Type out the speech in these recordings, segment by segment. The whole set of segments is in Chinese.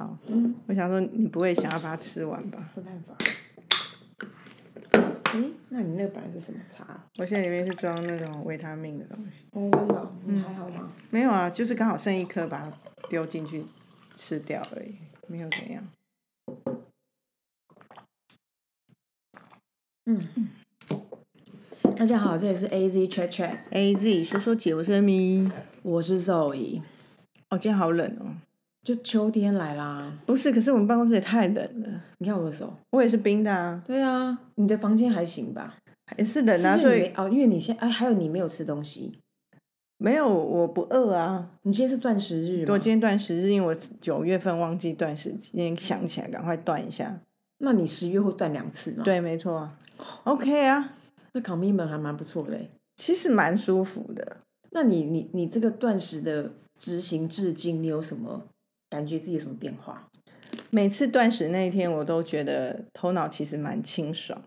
好，嗯，我想说你不会想要把它吃完吧？没办法。哎，那你那个本来是什么茶？我现在里面是装那种维他命的东西。哦，真的哦，你还好吗？没有啊，就是刚好剩一颗，把它丢进去吃掉而已，没有怎样。嗯。大家好，这里是 A Z Chat Chat，A Z 说说姐，我是 Amy。我是 Zoe。哦，今天好冷哦。就秋天来啦，不是，可是我们办公室也太冷了。你看我的手。我也是冰的啊，对啊，你的房间还行吧？也是冷啊，所以哦，因为你现哎，还有你没有吃东西，没有我不饿啊。你今天是断食日吗？我今天断食日，因为我九月份忘记断食，今天想起来赶快断一下。那你十月会断两次吗？，对，没错。OK 啊，这 commitment 还蛮不错的欸。其实蛮舒服的。那你你你这个断食的执行至今，你有什么感觉自己有什么变化？每次断食那一天，我都觉得头脑其实蛮清爽，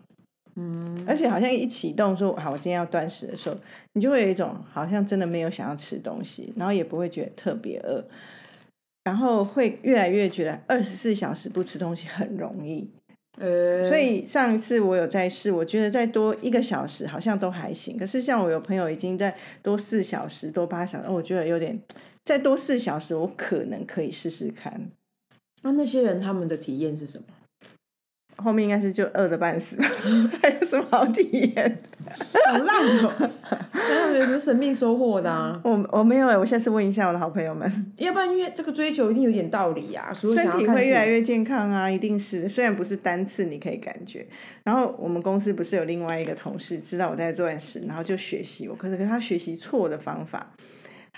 嗯，而且好像一启动说好，我今天要断食的时候，你就会有一种好像真的没有想要吃东西，然后也不会觉得特别饿，然后会越来越觉得二十四小时不吃东西很容易。呃，所以上一次我有在试，我觉得再多一个小时好像都还行。可是像我有朋友已经在多四小时、多八小时，我觉得有点再多四小时，我可能可以试试看。那那些人他们的体验是什么？后面应该是就饿的半死吧，还有什么好体验？好烂哦！那他们有什么神秘收获的啊？我我没有哎，我下次问一下我的好朋友们，要不然因为这个追求一定有点道理呀、所以身体会越来越健康啊，一定是。虽然不是单次你可以感觉，然后我们公司不是有另外一个同事知道我在断食，然后就学习我，可是可是他学习错的方法，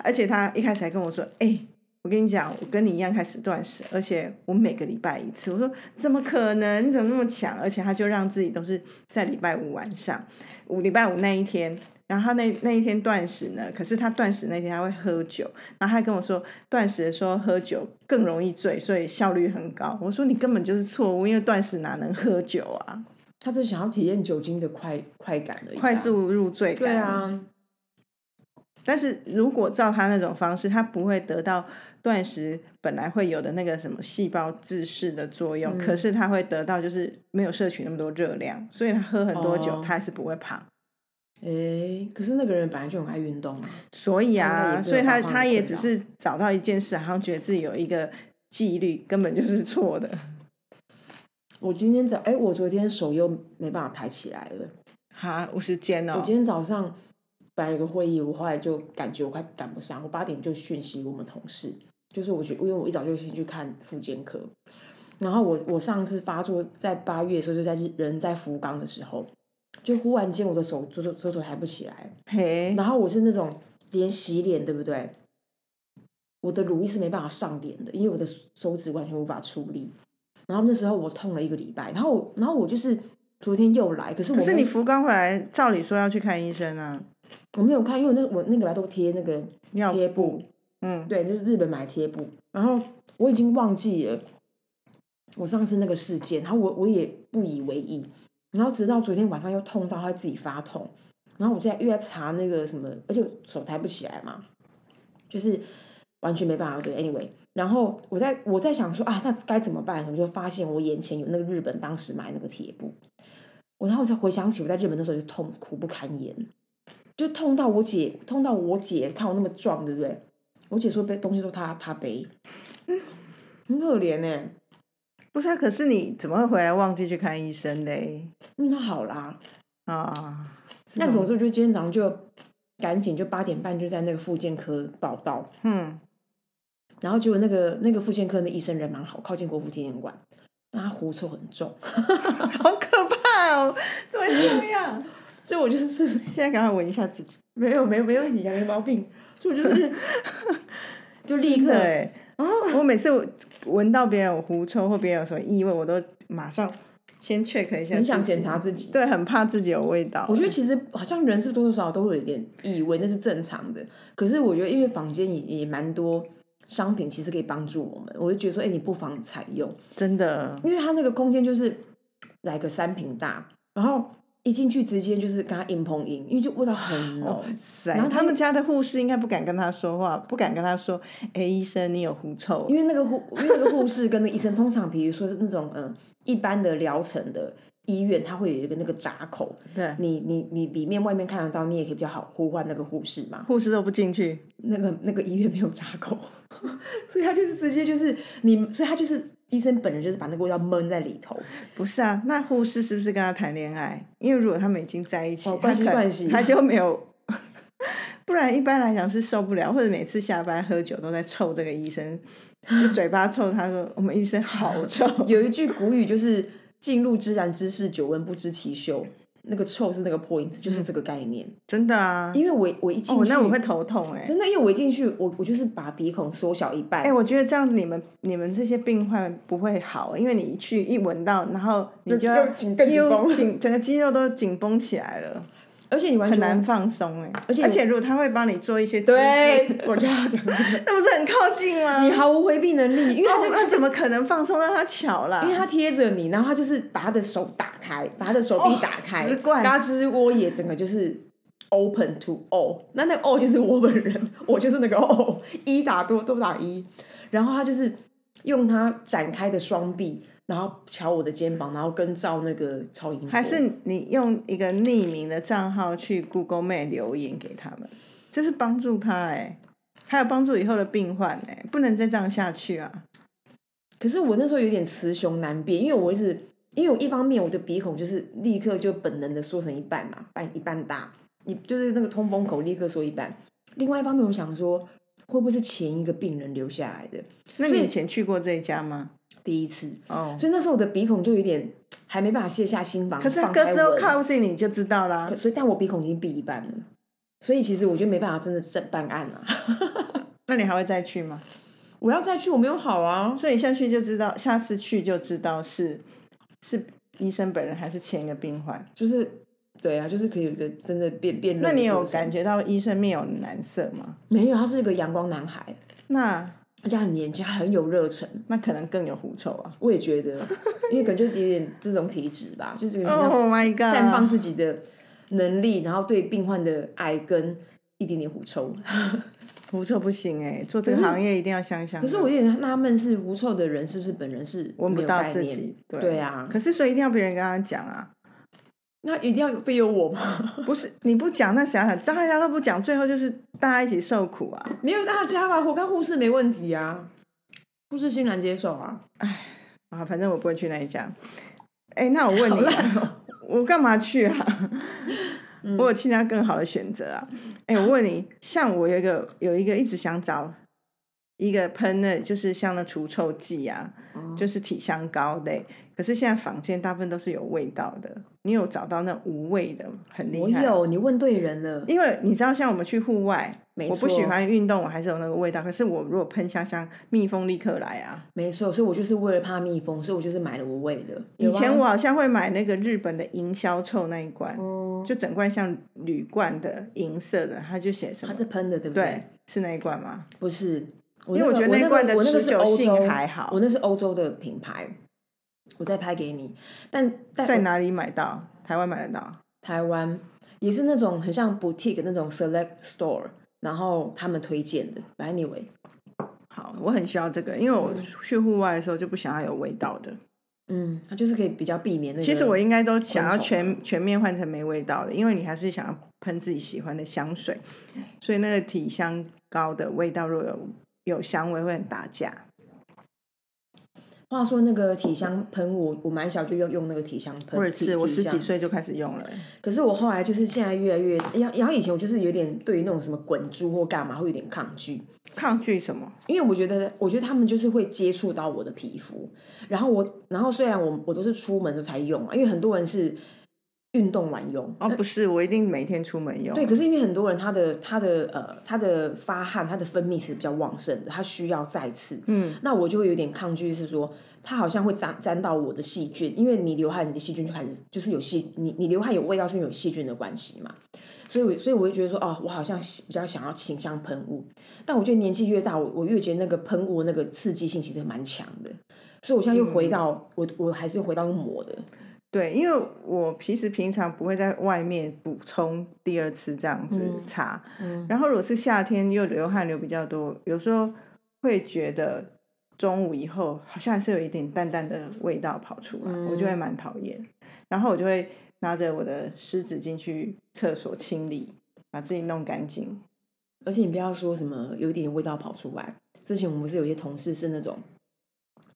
而且他一开始还跟我说，哎、我跟你讲，我跟你一样开始断食，而且我每个礼拜一次。我说怎么可能？你怎么那么强？而且他就让自己都是在礼拜五晚上，五礼拜五那一天。然后他那那一天断食呢，可是他断食那天他会喝酒，然后他还跟我说断食的时候喝酒更容易醉，所以效率很高。我说你根本就是错误，因为断食哪能喝酒啊？他就是想要体验酒精的快快感而已、快。速入醉感。对啊，但是如果照他那种方式，他不会得到断食本来会有的那个什么细胞自噬的作用，嗯可是他会得到就是没有摄取那么多热量，所以他喝很多酒，哦他还是不会胖。诶，可是那个人本来就很爱运动啊。所以啊，所以他他也只是找到一件事，好像觉得自己有一个纪律，根本就是错的。我今天早，哎、我昨天手又没办法抬起来了。哈，我时间哦我。今天早上本来有个会议，我后来就感觉我快赶不上，我八点就讯息我们同事，就是我觉因为我一早就先去看复健科，然后我我上次发作在八月的时候，就在人在福冈的时候，就忽然间我的手左手左手抬不起来，嘿，然后我是那种连洗脸对不对？我的乳液是没办法上脸的，因为我的手指完全无法出力。然后那时候我痛了一个礼拜，然后我然后我就是昨天又来，可是我可是你福冈回来，照理说要去看医生啊，我没有看，因为我那我那个来都贴那个尿贴布，嗯，对，就是日本买贴布，然后我已经忘记了我上次那个事件，然后我我也不以为意，然后直到昨天晚上又痛到他自己发痛，然后我在又在查那个什么，而且手抬不起来嘛，就是完全没办法对，anyway，然后我在我在想说啊，那该怎么办？我就发现我眼前有那个日本当时买那个贴布，我然后我才回想起我在日本那时候就痛苦不堪言，就痛到我姐痛到我姐看我那么壮，对不对？我姐说背东西都她她背，嗯很可怜呢、不是啊，可是你怎么会回来忘记去看医生嘞？嗯，那好啦。啊，那总之，我就今天早上就赶紧就八点半就在那个复健科报道，嗯，然后结果那个那个复健科的医生人蛮好，靠近国父纪念馆，但他狐臭很重，好可怕哦，怎么会这样？所以我就是现在赶快闻一下自己，没有没有没问题啊，没毛病，所以我就是就立刻然后，我每次闻到别人有狐臭或别人有什么异味，我都马上先 check 一下，很想检查，自己。对，很怕自己有味道。我觉得其实好像人是多多少少都会有一点异味那是正常的，可是我觉得因为房间也也蛮多商品其实可以帮助我们，我就觉得说，哎、你不妨采用，真的，因为它那个空间就是来个三平大，然后一进去直接就是跟他硬碰硬，因为就味道很浓。塞，然后他他们家的护士应该不敢跟他说话，不敢跟他说：“哎、医生，你有狐臭。因为那个护，因为那个护士跟那医生，通常比如说那种嗯、呃一般的疗程的医院，它会有一个那个闸口，对，你你你里面外面看得到，你也可以比较好呼唤那个护士嘛。护士都不进去。那个那个医院没有闸口，所以他就是直接就是你，所以他就是医生本人就是把那个味道闷在里头。不是啊，那护士是不是跟他谈恋爱？因为如果他们已经在一起，哦关系关系他就没有。不然一般来讲是受不了，或者每次下班喝酒都在臭这个医生，就嘴巴臭。他说我们医生好臭，有一句古语就是“进入知然之事，久闻不知其臭”，那个臭是那个破音字，就是这个概念。真的啊。因为我我一进哦，去，那我会头痛哎、真的，因为我一进去，我我就是把鼻孔缩小一半。哎、我觉得这样子你们你们这些病患不会好，因为你一去一闻到，然后你就又紧更紧又绷紧整个肌肉都紧绷起来了，而且你完全很难放松哎、而且而且如果他会帮你做一些姿势，对，我就要讲这个，那不是很靠近吗？你毫无回避能力，因为他就哦那怎么可能放松？让他巧啦？因为他贴着你，然后他就是把他的手打开，把他的手臂打开，哦怪嘎吱窝也整个就是 open to all，那那个 all 就是我本人，我就是那个 all，一打多多打一，然后他就是用他展开的双臂，然后敲我的肩膀，然后跟照那个超音波，还是你用一个匿名的账号去 Google Map 留言给他们，这是帮助他哎、还有帮助以后的病患哎、不能再这样下去啊！可是我那时候有点雌雄难辨，因为我一直，因为我一方面我的鼻孔就是立刻就本能的缩成一半嘛，半一半大，你就是那个通风口立刻缩一半。另外一方面，我想说，会不会是前一个病人留下来的那你以前去过这一家吗？第一次？哦，所以那时候我的鼻孔就有点 还没办法卸下心防，可是放开歌之后靠近你就知道啦可。所以但我鼻孔已经闭一半了，所以其实我觉得没办法真的正办案啊。那你还会再去吗？我要再去，我没有好啊。所以你下去就知道，下次去就知道是是医生本人还是前一个病患。就是对啊，就是可以有一个真的辩辩论那你有感觉到医生面有难色吗？没有？他是一个阳光男孩，那而且很年轻，很有热忱。那可能更有狐臭啊我也觉得，因为可能就有点这种体质吧，就是有点像！Oh my god！绽放自己的能力，然后对病患的爱跟一点点狐臭。狐臭不行哎、做这个行业一定要香香的。可是我有点纳闷，是狐臭的人是不是本人是闻不到自己，对对啊，可是所以一定要别人跟他讲啊，那一定要非有我吗？不是你不讲，那想想大家都不讲，最后就是大家一起受苦啊。没有大家吧，我跟护士没问题啊，护士欣然接受啊。啊，反正我不会去那一家。哎、那我问你、我干嘛去啊？嗯我有其他更好的选择啊。哎、我问你，像我有一个有一个一直想找一个喷的，就是像那除臭剂啊，嗯就是体香膏类。可是现在坊间大部分都是有味道的，你有找到那无味的，很厉害。我有，你问对人了。因为你知道，像我们去户外，没我不喜错欢运动，我还是有那个味道。可是我如果喷香香，蜜蜂立刻来啊！没错，所以我就是为了怕蜜蜂，所以我就是买了无味的。以前我好像会买那个日本的银消臭那一罐，嗯，就整罐像铝罐的银色的，它就写什么？它是喷的，对不对，是那一罐吗？不是，我因为我觉得那个我那那罐的个是持久性欧洲还好我那是欧洲的品牌，我再拍给你。但但在哪里买到？台湾买得到？台湾也是那种很像 boutique 那种 select store，然后他们推荐的。Anyway，好，我很需要这个，因为我去户外的时候就不想要有味道的。嗯，它就是可以比较避免那个。其实我应该都想要全全面换成没味道的，因为你还是想要喷自己喜欢的香水，所以那个体香膏的味道若有有香味会很打架。话说那个体香喷雾，我蛮小就用用那个体香喷。体我也是，我十几岁就开始用了。可是我后来就是现在越来越，然然后以前我就是有点对于那种什么滚珠或干嘛会有点抗拒，抗拒什么？因为我觉得，我觉得他们就是会接触到我的皮肤，然后我，然后虽然我我都是出门的才用啊，因为很多人是运动完用，哦，不是，我一定每天出门用。对，可是因为很多人他的他的呃他的发汗，他的分泌是比较旺盛的，他需要再次，嗯，那我就会有点抗拒，是说他好像会沾沾到我的细菌，因为你流汗，你的细菌就开始就是有细，你你流汗有味道是因为有细菌的关系嘛，所以我所以我就觉得说，哦，我好像比较想要倾向喷雾，但我觉得年纪越大，我我越觉得那个喷雾那个刺激性其实蛮强的，所以我现在又回到、我我还是回到用抹的，对，因为我其实平常不会在外面补充第二次这样子擦，嗯然后如果是夏天又流汗流比较多，有时候会觉得中午以后好像还是有一点淡淡的味道跑出来，我就会嗯蛮讨厌。然后我就会拿着我的湿纸巾去厕所清理，把自己弄干净。而且你不要说什么有一点味道跑出来。之前我们不是有些同事是那种，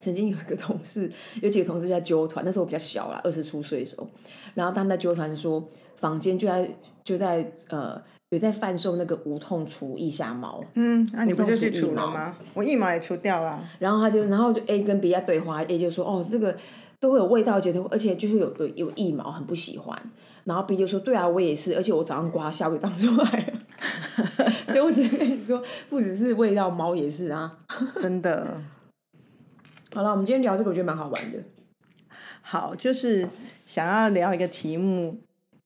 曾经有一个同事，有几个同事在纠团，那时候我比较小啦，二十出岁的时候，然后他们在纠团说，房间就在就在呃有在贩售那个无痛除腋下毛，嗯，那、你不就去除了吗？我腋毛也除掉了。然后他就然后就 A 跟 B 在对话，A 就说哦这个都会有味道，觉得而且就是有有有腋毛，很不喜欢。然后 B 就说对啊，我也是，而且我早上刮，下午就长出来了。所以我只能跟你说，不只是味道，毛也是啊。真的好了，我们今天聊这个，我觉得蛮好玩的。好，就是想要聊一个题目，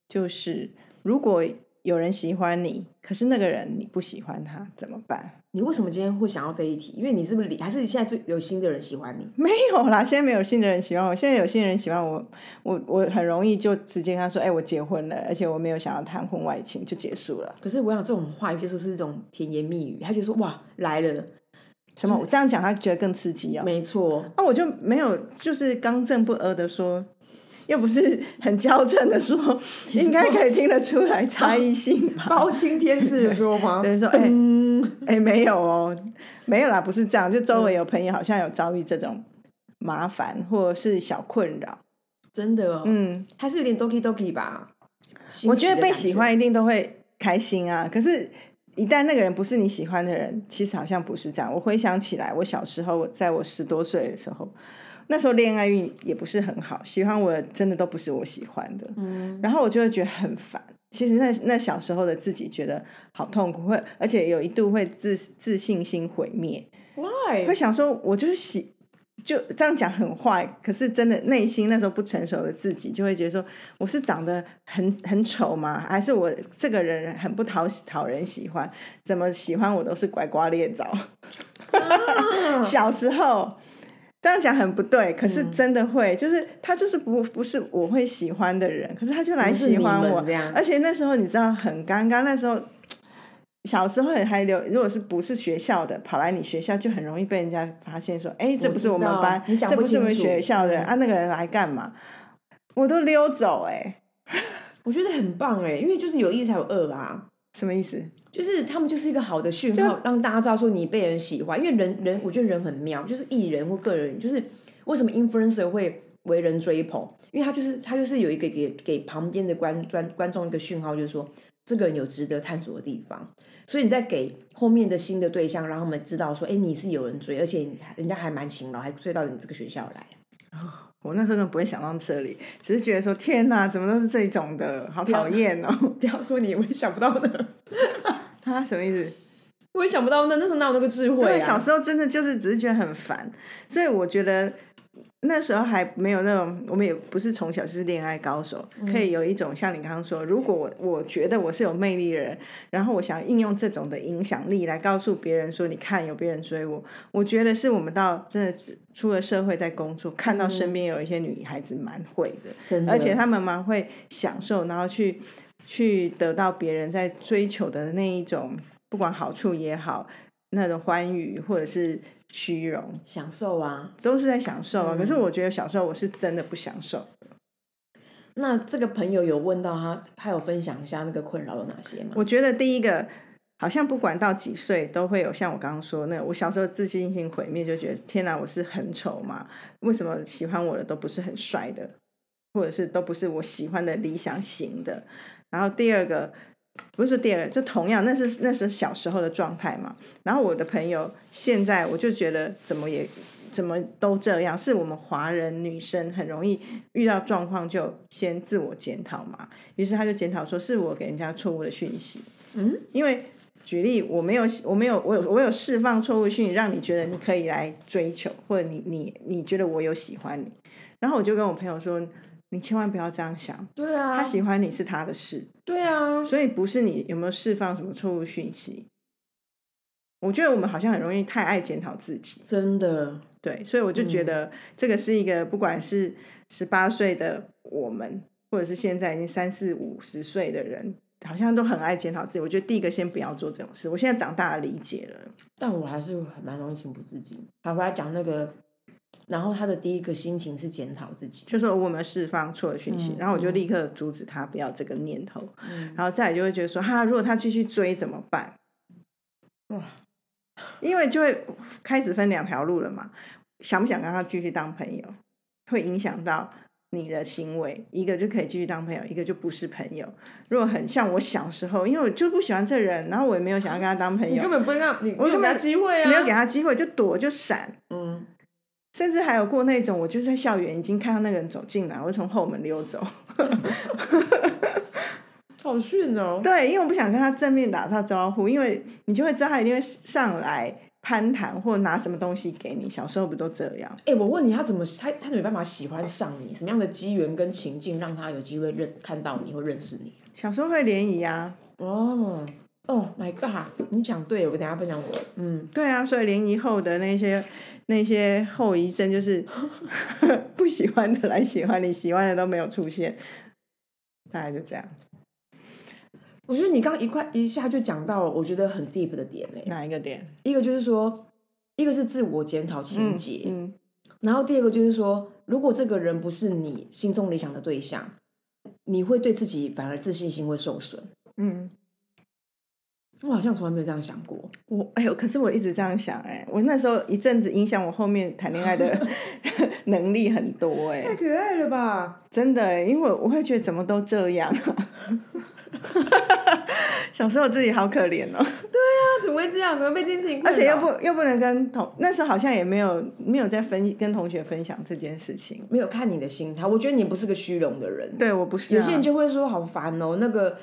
就是如果有人喜欢你，可是那个人你不喜欢他，怎么办？你为什么今天会想要这一题？因为你是不是离还是现在最有新的人喜欢你？没有啦，现在没有新的人喜欢我，现在有新的人喜欢我，我我很容易就直接跟他说，哎、我结婚了，而且我没有想要谈婚外情，就结束了。可是我想这种话有些时候是一种甜言蜜语，他就说哇来了，什么？我这样讲，他觉得更刺激哦。没错，啊，我就没有，就是刚正不阿的说，又不是很矫正的说，应该可以听得出来差异性吧？包青天式的说吗？对说哎噔哎、没有哦，没有啦，不是这样，就周围有朋友好像有遭遇这种麻烦或者是小困扰，真的、哦，嗯，还是有点 doki doki 吧。我觉得被喜欢一定都会开心啊，可是。一旦那个人不是你喜欢的人，其实好像不是这样。我回想起来，我小时候，在我十多岁的时候，那时候恋爱运也不是很好，喜欢我的真的都不是我喜欢的，嗯，然后我就会觉得很烦。其实那那小时候的自己觉得好痛苦，会而且有一度会自自信心毁灭，why？会想说，我就是喜，就这样讲很坏，可是真的内心那时候不成熟的自己，就会觉得说，我是长得很很丑吗？还是我这个人很不讨讨人喜欢？怎么喜欢我都是拐瓜裂枣？啊 小时候这样讲很不对，可是嗯真的会，就是他就是不不是我会喜欢的人，可是他就来喜欢我而且那时候你知道很尴尬，那时候。小时候还留，如果是不是学校的，跑来你学校就很容易被人家发现说，哎，这不是我们班，这不是我们学校的、嗯啊，那个人来干嘛？我都溜走、哎，我觉得很棒哎，因为就是有一才有二啊。什么意思？就是他们就是一个好的讯号，让大家知道说你被人喜欢。因为人人，我觉得人很妙，就是艺人或个人，就是为什么 influencer 会为人追捧，因为他就是他就是有一个给给旁边的观观观众一个讯号，就是说这个人有值得探索的地方。所以你在给后面的新的对象，让他们知道说，哎，你是有人追，而且人家还蛮勤劳，还追到你这个学校来。我那时候根本不会想到这里，只是觉得说，天哪，怎么都是这种的，好讨厌哦！不要说你，我也想不到的，他什么意思？我也想不到那。那时候哪有那个智慧对，啊？小时候真的就是只是觉得很烦，所以我觉得那时候还没有那种，我们也不是从小就是恋爱高手，可以有一种像你刚刚说，如果我我觉得我是有魅力的人，然后我想应用这种的影响力来告诉别人说，你看有别人追我，我觉得是我们到真的出了社会在工作，看到身边有一些女孩子蛮会的，真的，而且她们蛮会享受，然后去去得到别人在追求的那一种，不管好处也好，那种欢愉或者是虚荣，享受啊。都是在享受啊。嗯可是我觉得小时候我是真的不享受。那这个朋友有问到他，他有分享一下那个困扰有哪些吗？我觉得第一个。好像不管到几岁都会有像我刚刚说那个，我小时候自信心毁灭，就觉得天哪，我是很丑嘛？为什么喜欢我的都不是很帅的，或者是都不是我喜欢的理想型的？然后第二个不是第二个，就同样那是那是小时候的状态嘛。然后我的朋友现在我就觉得怎么也怎么都这样，是我们华人女生很容易遇到状况就先自我检讨嘛。于是他就检讨说是我给人家错误的讯息，嗯，因为。举例，我没有，我没有，我有，我有释放错误讯息，让你觉得你可以来追求，或者你你你觉得我有喜欢你，然后我就跟我朋友说，你千万不要这样想，对啊，他喜欢你是他的事，对啊，所以不是你有没有释放什么错误讯息。我觉得我们好像很容易太爱检讨自己，真的，对，所以我就觉嗯得这个是一个不管是十八岁的我们，或者是现在已经三四五十岁的人，好像都很爱检讨自己。我觉得第一个先不要做这种事。我现在长大了，理解了。但我还是很蛮容易情不自禁。他回来讲那个，然后他的第一个心情是检讨自己，就说我们释放错的讯息，嗯然后我就立刻阻止他不要这个念头，嗯，然后再来就会觉得说，哈，如果他继续追怎么办？哇，因为就会开始分两条路了嘛，想不想跟他继续当朋友，会影响到你的行为。一个就可以继续当朋友，一个就不是朋友。如果很像我小时候，因为我就不喜欢这人，然后我也没有想要跟他当朋友，你根本不会让你没有给他我根本机会啊，没有给他机会，就躲就闪。嗯，甚至还有过那种，我就是在校园已经看到那个人走进来，我会从后门溜走。好逊哦。对，因为我不想跟他正面打他招呼，因为你就会知道他一定会上来攀谈或拿什么东西给你。小时候不都这样？哎、我问你，他怎么他他没办法喜欢上你？什么样的机缘跟情境让他有机会认看到你或认识你？小时候会联谊啊，哦哦，My God！你讲对了，我等一下分享我。嗯，对啊，所以联谊后的那些那些后遗症就是 不喜欢的来喜欢你，喜欢的都没有出现，大概就这样。我觉得你刚刚一块一下就讲到，我觉得很 deep 的点嘞。哪一个点？一个就是说，一个是自我检讨情节，嗯，然后第二个就是说，如果这个人不是你心中理想的对象，你会对自己反而自信心会受损。嗯，我好像从来没有这样想过。我哎呦，可是我一直这样想哎、我那时候一阵子影响我后面谈恋爱的 能力很多哎、太可爱了吧！真的欸，因为我会觉得怎么都这样啊。小时候自己好可怜哦，对啊怎么会这样？怎么被这件事情？而且又不又不能跟同那时候好像也没有没有在分跟同学分享这件事情。没有看你的心态。我觉得你不是个虚荣的人。对我不是、啊，有些人就会说好烦哦，那个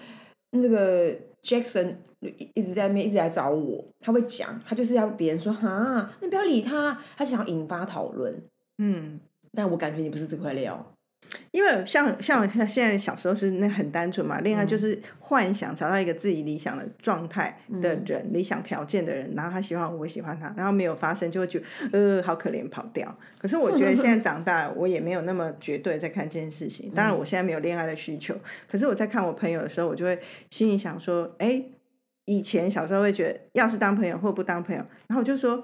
那个 Jackson 一一直在那边一直来找我，他会讲，他就是要别人说哈，你不要理他，他想要引发讨论。嗯，但我感觉你不是这块料。因为像像像现在小时候是那很单纯嘛，恋爱就是幻想找到一个自己理想的状态的人、理想条件的人，然后他喜欢我，我喜欢他，然后没有发生就会觉得呃好可怜跑掉。可是我觉得现在长大，我也没有那么绝对在看这件事情。当然我现在没有恋爱的需求，可是我在看我朋友的时候，我就会心里想说，哎，以前小时候会觉得要是当朋友或不当朋友，然后我就说，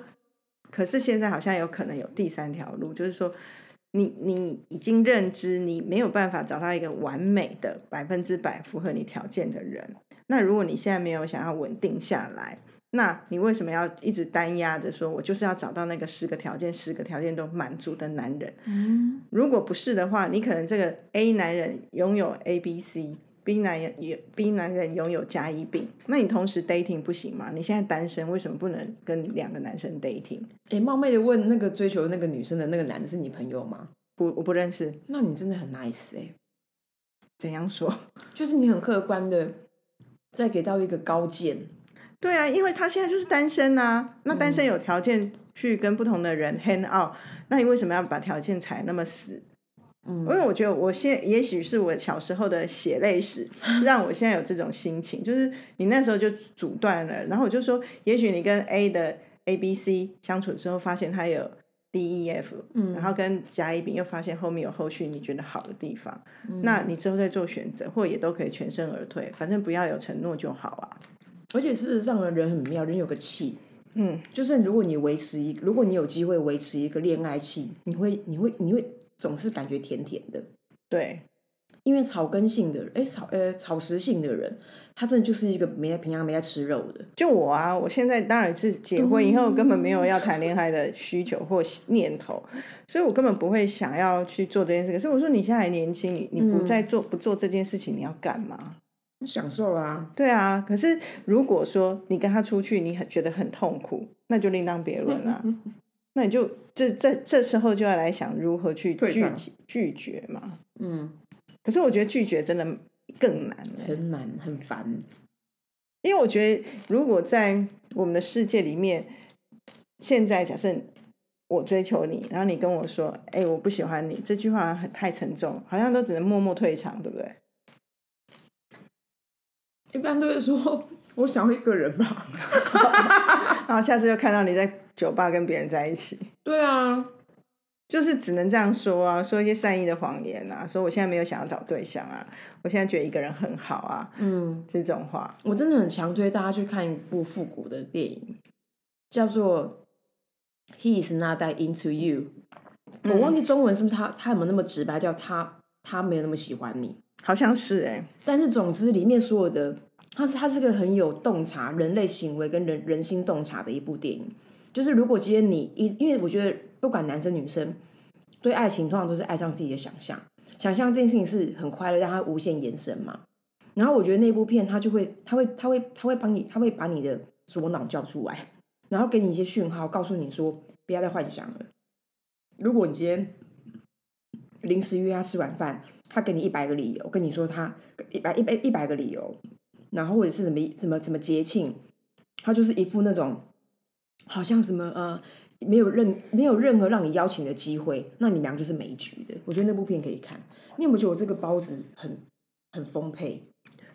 可是现在好像有可能有第三条路，就是说。你你已经认知你没有办法找到一个完美的百分之百符合你条件的人，那如果你现在没有想要稳定下来，那你为什么要一直单压着说，我就是要找到那个十个条件，十个条件都满足的男人？嗯，如果不是的话，你可能这个 A 男人拥有 A、B、C，B 男人也 B 男人拥有加一病，那你同时 dating 不行吗？你现在单身，为什么不能跟两个男生 dating？哎，冒昧的问，那个追求那个女生的那个男的是你朋友吗？不，我不认识，那你真的很 nice 哎、怎样说？就是你很客观的再给到一个高见。对啊，因为他现在就是单身啊，那单嗯身有条件去跟不同的人 hang out，、那你为什么要把条件踩那么死？嗯。因为我觉得我现也许是我小时候的血泪史，让我现在有这种心情，就是你那时候就阻断了，然后我就说，也许你跟 A 的 A、B、C 相处之后，发现他有 D、E、F，嗯。然后跟甲、乙、丙又发现后面有后续你觉得好的地方，嗯。那你之后再做选择，或也都可以全身而退，反正不要有承诺就好啊。而且事实上呢，人很妙，人有个气，嗯，就是如果你维持一，如果你有机会维持一个恋爱气，你会，你会，你会总是感觉甜甜的。对，因为草根性的人，哎，草呃草食性的人，他真的就是一个没在平常没在吃肉的。就我啊，我现在当然是结婚以后根本没有要谈恋爱的需求或念头，所以我根本不会想要去做这件事。可是我说你现在还年轻，你你不再做、不做这件事情，你要干嘛？享受啊，对啊，可是如果说你跟他出去，你很觉得很痛苦，那就另当别论啦。那你就这这这时候就要来想如何去拒退让拒绝嘛。嗯，可是我觉得拒绝真的更难欸，很难，很烦。因为我觉得，如果在我们的世界里面，现在假设我追求你，然后你跟我说：“哎、我不喜欢你。”这句话很太沉重，好像都只能默默退场，对不对？一般都会说 我想要一个人吧。然后下次又看到你在酒吧跟别人在一起，对啊，就是只能这样说啊，说一些善意的谎言啊，说我现在没有想要找对象啊，我现在觉得一个人很好啊，嗯，这种话。我真的很强推大家去看一部复古的电影，叫做《He is not that into you》。我忘记中文是不是他他有没有那么直白，叫他他没有那么喜欢你。好像是哎、但是总之里面所有的，它是它是个很有洞察人类行为跟人人心洞察的一部电影。就是如果今天你一，因为我觉得不管男生女生，对爱情通常都是爱上自己的想象，想象这件事情是很快乐，让它无限延伸嘛。然后我觉得那部片它就会，它会，它会，它会帮你，它会把你的左脑叫出来，然后给你一些讯号，告诉你说不要再幻想了。如果你今天临时约他吃晚饭，他给你一百个理由，跟你说他一百一百一百个理由，然后或者是什么什么什么节庆，他就是一副那种好像什么呃没有任没有任何让你邀请的机会，那你们俩就是没局的。我觉得那部片可以看。你有没有觉得我这个包子很很丰沛？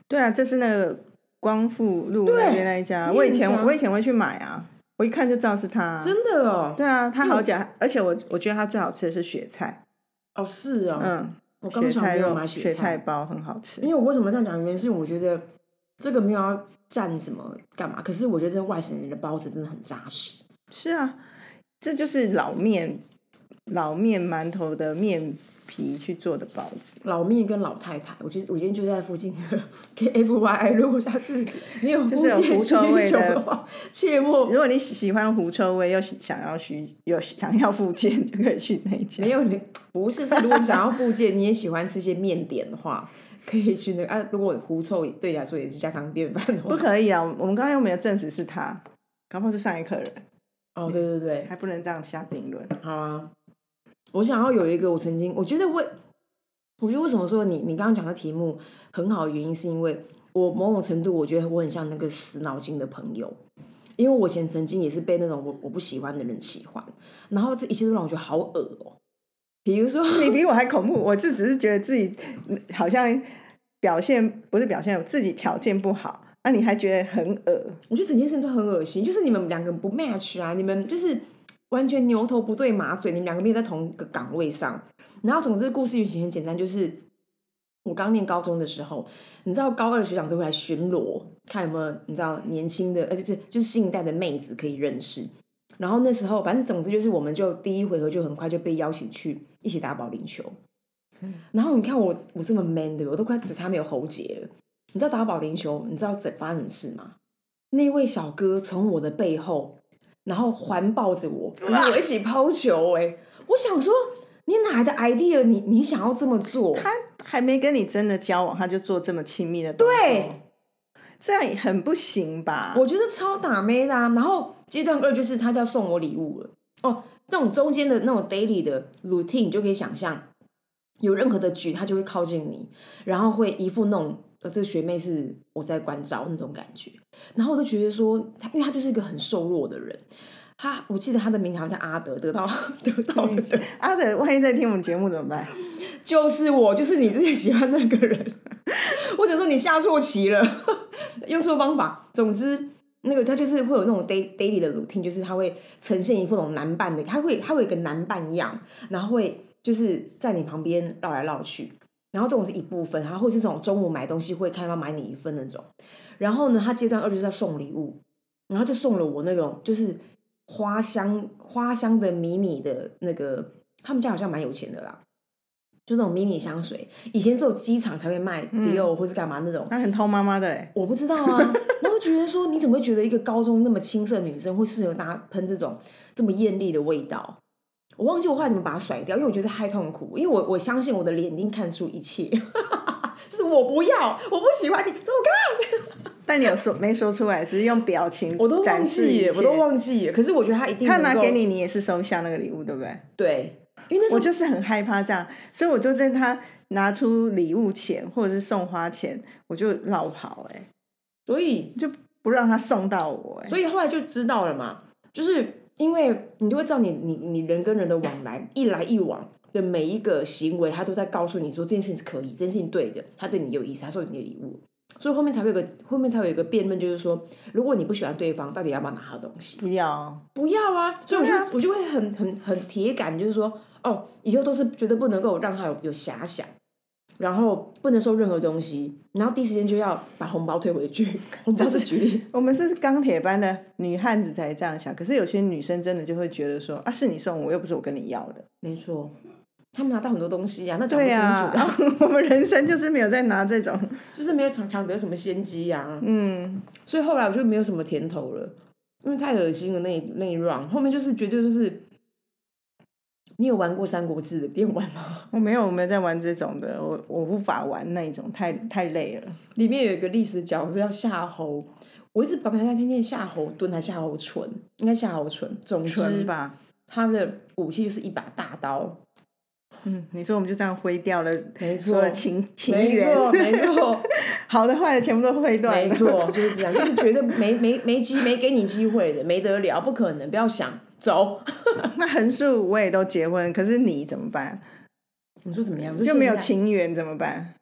对啊，这是那个光复路对那边那一家，我以前我以前会去买啊，我一看就知道是他啊、真的哦，对啊，他好假，而且我我觉得他最好吃的是雪菜，哦是哦，嗯，我刚巧雪菜肉没有买雪菜，包很好吃因。为我为什么这样讲？原因是因为我觉得这个没有要蘸什么干嘛，可是我觉得这外省人的包子真的很扎实。是啊，这就是老面老面馒头的面皮去做的包子。老面跟老太太，我觉得我今天就在附近的 K F Y。如果下次你有就是有狐臭味的的话，切莫如果你喜喜欢狐臭味，又喜想要需有想要附件，就可以去那一家没。有你不是是，如果你想要附件，你也喜欢吃些面点的话，可以去那个啊。如果狐臭对你来说也是家常便饭的不，可以啊！我们刚刚又没有证实是他，搞不好是上一客人，哦，对对对，还不能这样下定论。好啊。我想要有一个，我曾经我觉得为，我觉得为什么说你你刚刚讲的题目很好的原因，是因为我某种程度我觉得我很像那个死脑筋的朋友，因为我以前曾经也是被那种我我不喜欢的人喜欢，然后这一切都让我觉得好恶哦、比如说，你比 我还恐怖，我就只是觉得自己嗯好像表现不是表现，我自己条件不好，那、你还觉得很恶？我觉得整件事情都很恶心，就是你们两个不 match 啊，你们就是完全牛头不对马嘴，你们两个没有在同一个岗位上。然后总之故事剧情很简单，就是我刚念高中的时候，你知道高二的学长都会来巡逻，看有没有你知道年轻的，而且不是就是新一代的妹子可以认识。然后那时候，反正总之就是，我们就第一回合就很快就被邀请去一起打保龄球。然后你看我我这么 man 对吧？我都快只差没有喉结了。你知道打保龄球，你知道怎发生什么事吗？那位小哥从我的背后，然后环抱着我，跟我一起抛球、哎，我想说，你哪来的 idea？你你想要这么做？他还没跟你真的交往，他就做这么亲密的对，这样也很不行吧？我觉得超打妹的、啊。然后阶段二就是他就要送我礼物了。哦，那种中间的那种 daily 的 routine，你就可以想象，有任何的局，他就会靠近你，然后会一副那种呃，这个学妹是我在关照那种感觉。然后我就觉得说，他因为她就是一个很瘦弱的人，他我记得他的名字好像叫阿德，得到得到的德，阿德，万一在听我们节目怎么办？就是我，就是你之前喜欢那个人。或者说你下错棋了，用错方法。总之，那个他就是会有那种 day daily 的 routine，就是他会呈现一副那种男扮的，他会他会有一个男伴样，然后会就是在你旁边绕来绕去。然后这种是一部分，然后或是这种中午买东西会看到买你一份那种。然后呢，他阶段二就是要送礼物，然后就送了我那种就是花香花香的迷你的那个，他们家好像蛮有钱的啦。就那种迷你香水，以前只有机场才会卖迪奥或是干嘛那种，他很偷妈妈的哎，我不知道啊。然后觉得说，你怎么会觉得一个高中那么青涩女生会适合搭喷这种这么艳丽的味道？我忘记我后来怎么把它甩掉，因为我觉得太痛苦。因为我我相信我的脸已经看出一切，就是我不要，我不喜欢你，走开。但你有说没说出来，只是用表情我都忘记了，我都忘记了。可是我觉得他一定他拿给你，你也是收下那个礼物，对不对？对，因为我就是很害怕这样，所以我就在他拿出礼物钱或者是送花钱，我就绕跑、欸，所以就不让他送到我、欸，所以后来就知道了嘛，就是因为你就会知道你你你人跟人的往来一来一往的每一个行为，他都在告诉你说这件事情是可以，这件事情对的，他对你有意思，他送你的礼物。所以后面才会有个后面才会有一个辩论，就是说，如果你不喜欢对方，到底要不要拿他的东西？不要，不要啊！所以我就、啊我就会很很很铁杆，就是说，哦，以后都是绝对不能够让他有有遐想，然后不能收任何东西，然后第一时间就要把红包退回去。红包是举例，我们是钢铁般的女汉子才这样想，可是有些女生真的就会觉得说啊，是你送我，又不是我跟你要的。没错，他们拿到很多东西呀、那讲不清楚的，我们人生就是没有在拿这种，就是没有抢抢得什么先机呀、嗯，所以后来我就没有什么甜头了，因为太恶心了那一那一 round，后面就是绝对就是。你有玩过《三国志》的电玩吗？我没有，我没有在玩这种的，我我无法玩那一种，太太累了。里面有一个历史角色叫夏侯，我一直搞不清楚他念夏侯惇还是夏侯淳，应该夏侯淳。总之，吧，他的武器就是一把大刀，嗯，你说我们就这样挥掉了没所有的情情没缘，错，没错，好的坏的全部都挥断了。没错，就是这样，就是绝对没没没机没给你机会的，没得了，不可能，不要想走。那横竖我也都结婚，可是你怎么办？你说怎么样？就没有情缘怎么办？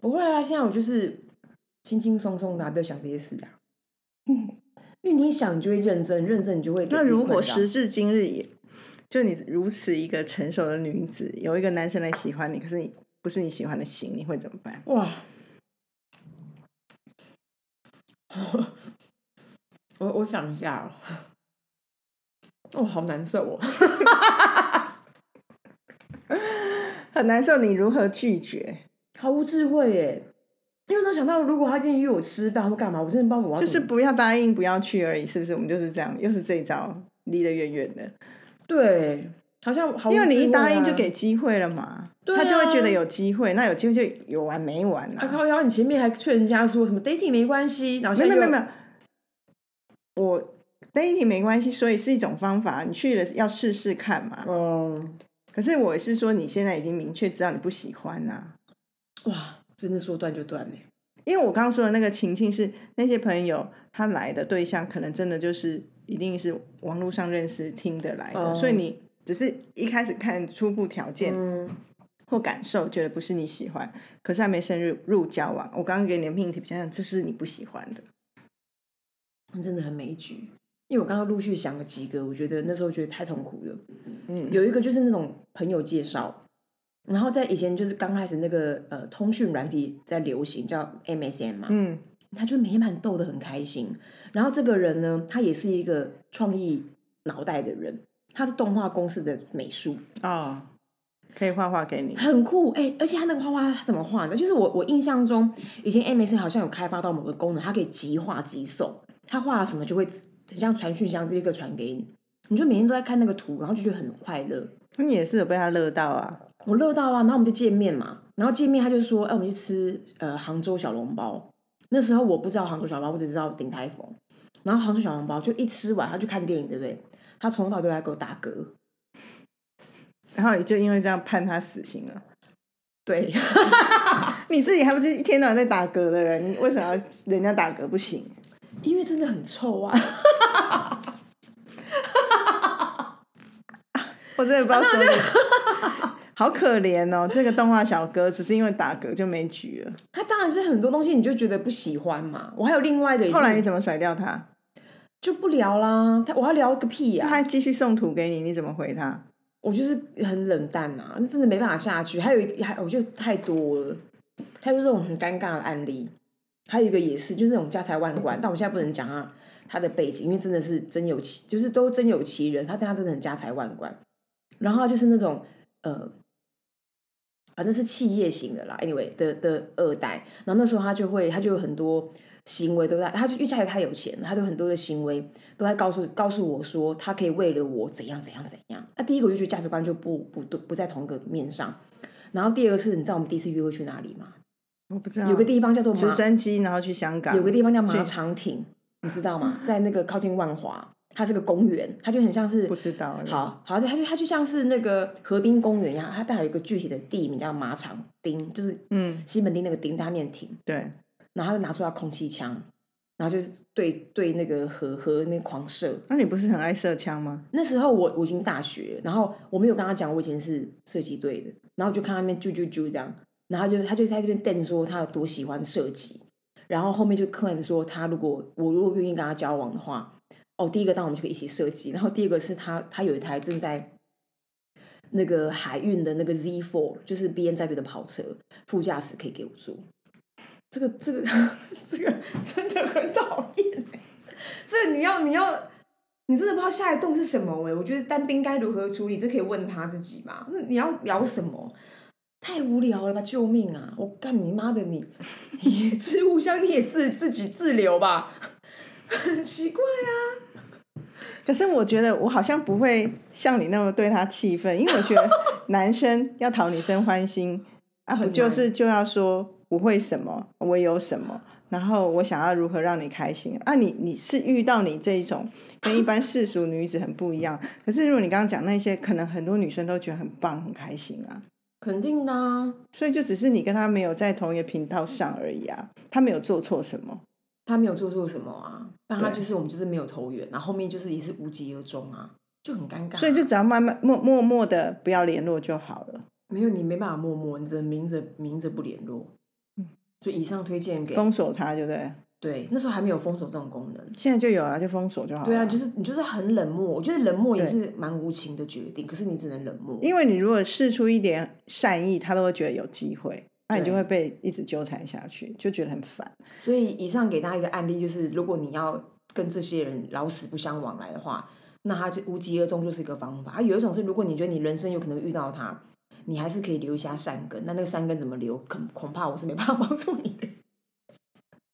不会啊，现在我就是轻轻松松的啊、不要想这些事啊。嗯，因为你想，你就会认真，认真你就会给那如果时至今日也，就你如此一个成熟的女子，有一个男生来喜欢你，可是你不是你喜欢的型，你会怎么办？哇，我我想一下哦，哦，好难受哦。很难受，你如何拒绝？毫无智慧耶！因为他想到，如果他今天约我吃饭或干嘛，我真的不知道我就是不要答应，不要去而已，是不是？我们就是这样，又是这一招，离得远远的。对，好像毫无因为你一答应就给机会了嘛，对他就会觉得啊有机会，那有机会就有完没完啊啊？靠腰，你前面还劝人家说什么 dating 没关系，然后现在没有没有没有，我 dating 没关系，所以是一种方法，你去了要试试看嘛。嗯，可是我是说，你现在已经明确知道你不喜欢呐、哇，真的说断就断呢。因为我刚刚说的那个情境是那些朋友他来的对象，可能真的就是一定是网络上认识听得来的，哦所以你只是一开始看初步条件嗯，或感受，觉得不是你喜欢，可是还没深入入交往。我刚刚给你的命题比较像，这是你不喜欢的。真的很没局。因为我刚刚陆续想了几个，我觉得那时候觉得太痛苦了。嗯，有一个就是那种朋友介绍，然后在以前就是刚开始那个呃通讯软体在流行叫 MSN 嘛，嗯他就每天把你逗得很开心。然后这个人呢，他也是一个创意脑袋的人，他是动画公司的美术，哦，可以画画给你。很酷哎、而且他那个画画他怎么画的？就是我我印象中以前 MSN 好像有开发到某个功能，它可以即画即送，他画了什么就会很像传讯箱，直接个传给你。你就每天都在看那个图，然后就觉得很快乐。那你也是有被他乐到啊？我乐到啊，然后我们就见面嘛，然后见面他就说，哎、我们去吃呃杭州小笼包。那时候我不知道杭州小笼包，我只知道鼎泰丰。然后杭州小笼包就一吃完，他就看电影，对不对？他从头到尾都在给我打嗝。然后也就因为这样判他死刑了。对，你自己还不是一天到晚在打嗝的人，你为什么要人家打嗝不行？因为真的很臭啊。我真的不知道说你，好可怜哦！这个动画小哥只是因为打嗝就没举了。他当然是很多东西你就觉得不喜欢嘛。我还有另外一个后来你怎么甩掉他？就不聊啦，他我要聊个屁呀、他还继续送图给你，你怎么回他？我就是很冷淡啊，那真的没办法下去。还有一个，还我觉得太多了，还有这种很尴尬的案例。还有一个也是，就是那种家财万贯，但我现在不能讲他他的背景，因为真的是真有其，就是都真有其人。他但他真的很家财万贯，然后就是那种呃，反正是企业型的啦，anyway 的的二代。然后那时候他就会，他就有很多行为都在，他就因为家里太有钱了，他就很多的行为都在告诉告诉我说，他可以为了我怎样怎样怎样。那第一个我就觉得价值观就不不不不在同个面上。然后第二个是，你知道我们第一次约会去哪里吗？我不知道。有个地方叫做直马，升机，然后去香港。有个地方叫马去场町，你知道吗？在那个靠近万华，它是个公园，它就很像是不知道。好好，它就它就像是那个河滨公园一样，它带有一个具体的地名叫马场町，就是嗯，西门町那个町，它念町。对，然后他就拿出来空气枪，然后就是对对那个河河那边狂射。那你不是很爱射枪吗？那时候我我已经大学，然后我没有跟他讲我以前是射击队的，然后就看他那边啾啾啾这样，然后他就他就在这边瞪说他有多喜欢设计，然后后面就 claim 说他如果我如果愿意跟他交往的话，哦，第一个当我们就可以一起设计，然后第二个是他他有一台正在那个海运的那个 Z4，就是 B N W 的跑车，副驾驶可以给我坐。这个这个这个真的很讨厌，这你要你要你真的不知道下一栋是什么哎、我觉得单兵该如何处理，这可以问他自己嘛。那你要聊什么？太无聊了吧！救命啊！我干你妈的你！你吃互相你也自自己自留吧，很奇怪啊。可是我觉得我好像不会像你那么对他气愤，因为我觉得男生要讨女生欢心 啊，不就是就要说我会什么，我有什么，然后我想要如何让你开心啊你？你是遇到你这一种跟一般世俗女子很不一样，可是如果你刚刚讲那些，可能很多女生都觉得很棒很开心啊，肯定的、啊，所以就只是你跟他没有在同一个频道上而已啊，他没有做错什么。他没有做错什么啊，但他就是我们就是没有投缘，然后后面就是也是无疾而终啊，就很尴尬啊、所以就只要慢慢默默默的不要联络就好了。没有你没办法默默，你只能明着明着不联络。嗯所以以上推荐给封锁他，对不对？对，那时候还没有封锁这种功能。现在就有啊，就封锁就好了。对啊，就是你就是很冷漠，我觉得冷漠也是蛮无情的决定，可是你只能冷漠。因为你如果试出一点善意，他都会觉得有机会，那你就对会被一直纠缠下去，就觉得很烦。所以以上给大家一个案例，就是如果你要跟这些人老死不相往来的话，那他就无疾而终就是一个方法。啊，有一种是如果你觉得你人生有可能遇到他，你还是可以留下善根。那那个善根怎么留，恐恐怕我是没办法帮助你的。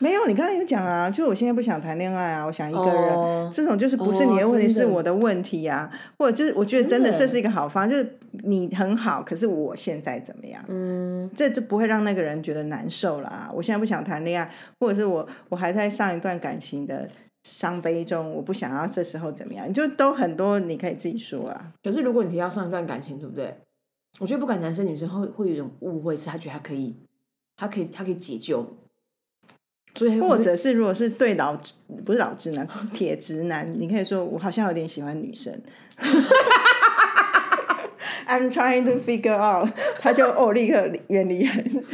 没有，你刚才有讲啊，就是我现在不想谈恋爱啊，我想一个人。哦这种就是不是你的问题，哦是我的问题呀、或者就是我觉得真的这是一个好方，就是你很好，可是我现在怎么样？嗯，这就不会让那个人觉得难受了啊。我现在不想谈恋爱，或者是我我还在上一段感情的伤悲中，我不想要这时候怎么样，你就都很多你可以自己说啊。可是如果你提到上一段感情，对不对？我觉得不管男生女生会会有一种误会，是他觉得他可以，他可以，他可以解救或者是如果是对老直不是老直男铁直男，你可以说我好像有点喜欢女生。I'm trying to figure out，他就哦立刻远离人，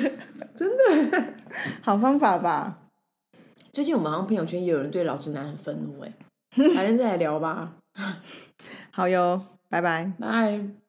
真的 好方法吧？最近我们好像朋友圈也有人对老直男很愤怒，哎，改天再来聊吧，好哟，拜拜。拜。